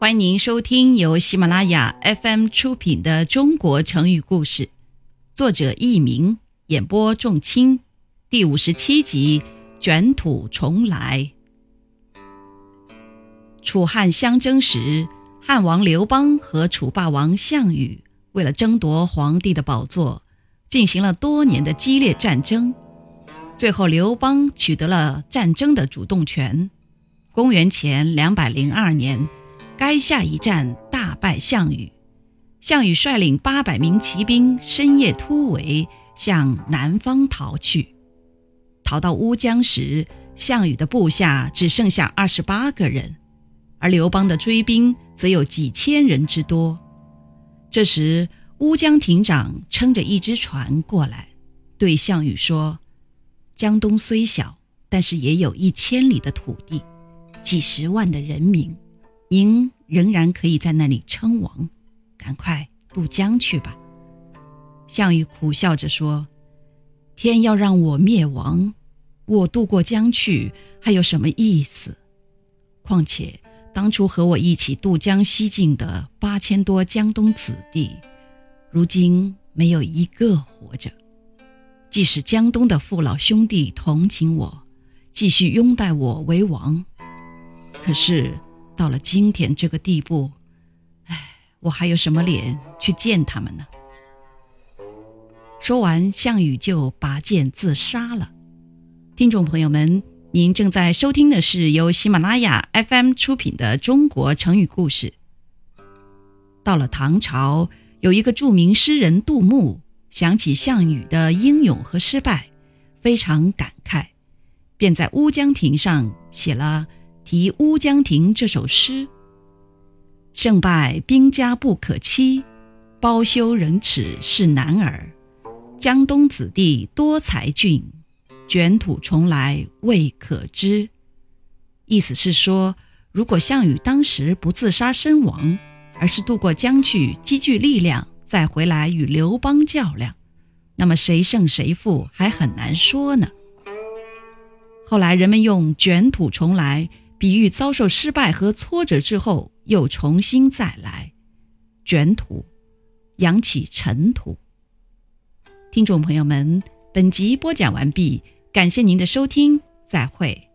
欢迎您收听由喜马拉雅 FM 出品的《中国成语故事》，作者佚名，演播仲卿，第五十七集《卷土重来》。楚汉相争时，汉王刘邦和楚霸王项羽为了争夺皇帝的宝座，进行了多年的激烈战争。最后，刘邦取得了战争的主动权。公元前两百零二年，垓下一战大败项羽。项羽率领八百名骑兵深夜突围，向南方逃去。逃到乌江时，项羽的部下只剩下二十八个人，而刘邦的追兵则有几千人之多。这时，乌江亭长撑着一只船过来，对项羽说。江东虽小，但是也有一千里的土地，几十万的人民，您仍然可以在那里称王。赶快渡江去吧。项羽苦笑着说：“天要让我灭亡，我渡过江去还有什么意思？况且当初和我一起渡江西进的八千多江东子弟，如今没有一个活着。”即使江东的父老兄弟同情我，继续拥戴我为王，可是到了今天这个地步，唉，我还有什么脸去见他们呢？说完，项羽就拔剑自杀了。听众朋友们，您正在收听的是由喜马拉雅 FM 出品的《中国成语故事》。到了唐朝，有一个著名诗人杜牧。想起项羽的英勇和失败，非常感慨，便在乌江亭上写了《题乌江亭》这首诗：“胜败兵家不可欺，包羞忍耻是男儿。江东子弟多才俊，卷土重来未可知。”意思是说，如果项羽当时不自杀身亡，而是渡过江去积聚力量。再回来与刘邦较量，那么谁胜谁负还很难说呢。后来人们用“卷土重来”比喻遭受失败和挫折之后又重新再来，卷土扬起尘土。听众朋友们，本集播讲完毕，感谢您的收听，再会。